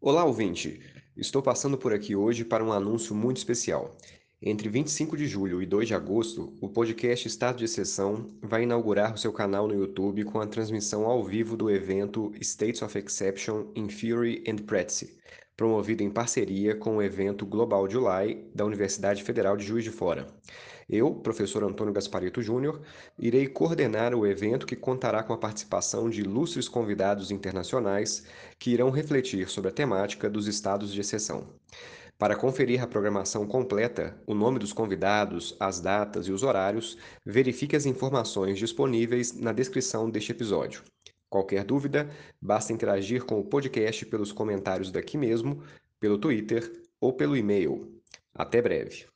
Olá, ouvinte! Estou passando por aqui hoje para um anúncio muito especial. Entre 25 de julho e 2 de agosto, o podcast Estado de Exceção vai inaugurar o seu canal no YouTube com a transmissão ao vivo do evento States of Exception in Theory and Practice, promovido em parceria com o evento Global July da Universidade Federal de Juiz de Fora. Eu, professor Antônio Gasparito Júnior, irei coordenar o evento que contará com a participação de ilustres convidados internacionais que irão refletir sobre a temática dos estados de exceção. Para conferir a programação completa, o nome dos convidados, as datas e os horários, verifique as informações disponíveis na descrição deste episódio. Qualquer dúvida, basta interagir com o podcast pelos comentários daqui mesmo, pelo Twitter ou pelo e-mail. Até breve.